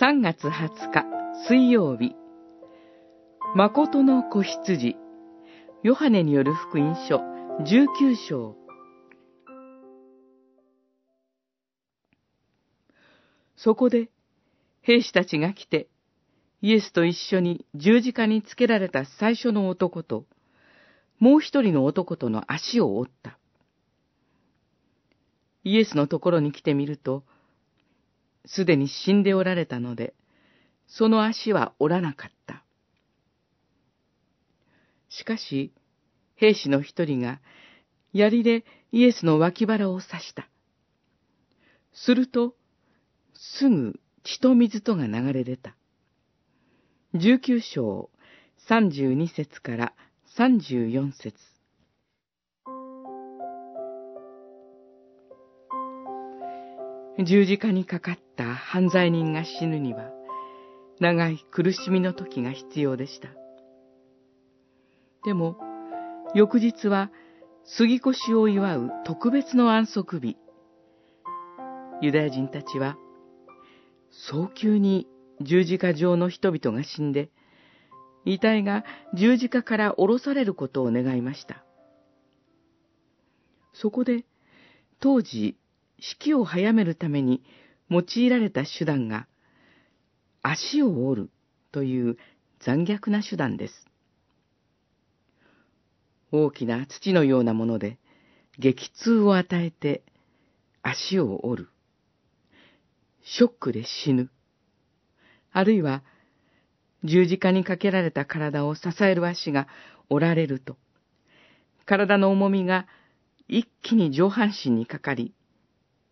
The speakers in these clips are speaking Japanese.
3月20日水曜日、誠の子羊、ヨハネによる福音書19章。そこで、兵士たちが来て、イエスと一緒に十字架につけられた最初の男と、もう一人の男との足を折った。イエスのところに来てみると、すでに死んでおられたので、その足は折らなかった。しかし、兵士の一人が、槍でイエスの脇腹を刺した。すると、すぐ血と水とが流れ出た。十九章三十二節から三十四節十字架にかかった犯罪人が死ぬには、長い苦しみの時が必要でした。でも、翌日は杉越を祝う特別の安息日。ユダヤ人たちは、早急に十字架上の人々が死んで、遺体が十字架から降ろされることを願いました。そこで、当時、式を早めるために用いられた手段が、足を折るという残虐な手段です。大きな土のようなもので激痛を与えて足を折る。ショックで死ぬ。あるいは十字架にかけられた体を支える足が折られると、体の重みが一気に上半身にかかり、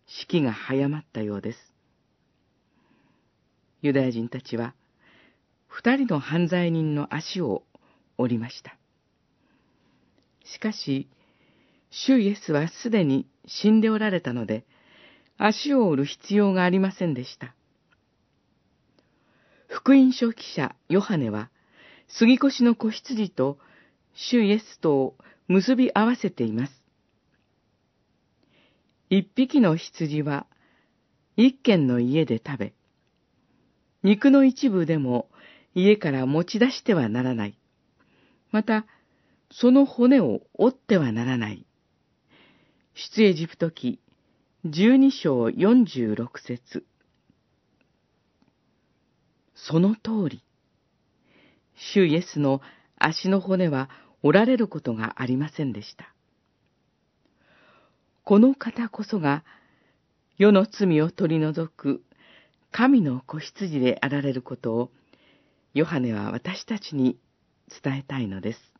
式が早まったようです。ユダヤ人たちは、二人の犯罪人の足を折りました。しかし、主イエスはすでに死んでおられたので、足を折る必要がありませんでした。福音書記者ヨハネは、杉越の子羊と主イエスとを結び合わせています。一匹の羊は一軒の家で食べ、肉の一部でも家から持ち出してはならない。また、その骨を折ってはならない。出エジプト記十二章四十六節その通り、主イエスの足の骨は折られることがありませんでした。この方こそが、世の罪を取り除く神の子羊であられることを、ヨハネは私たちに伝えたいのです。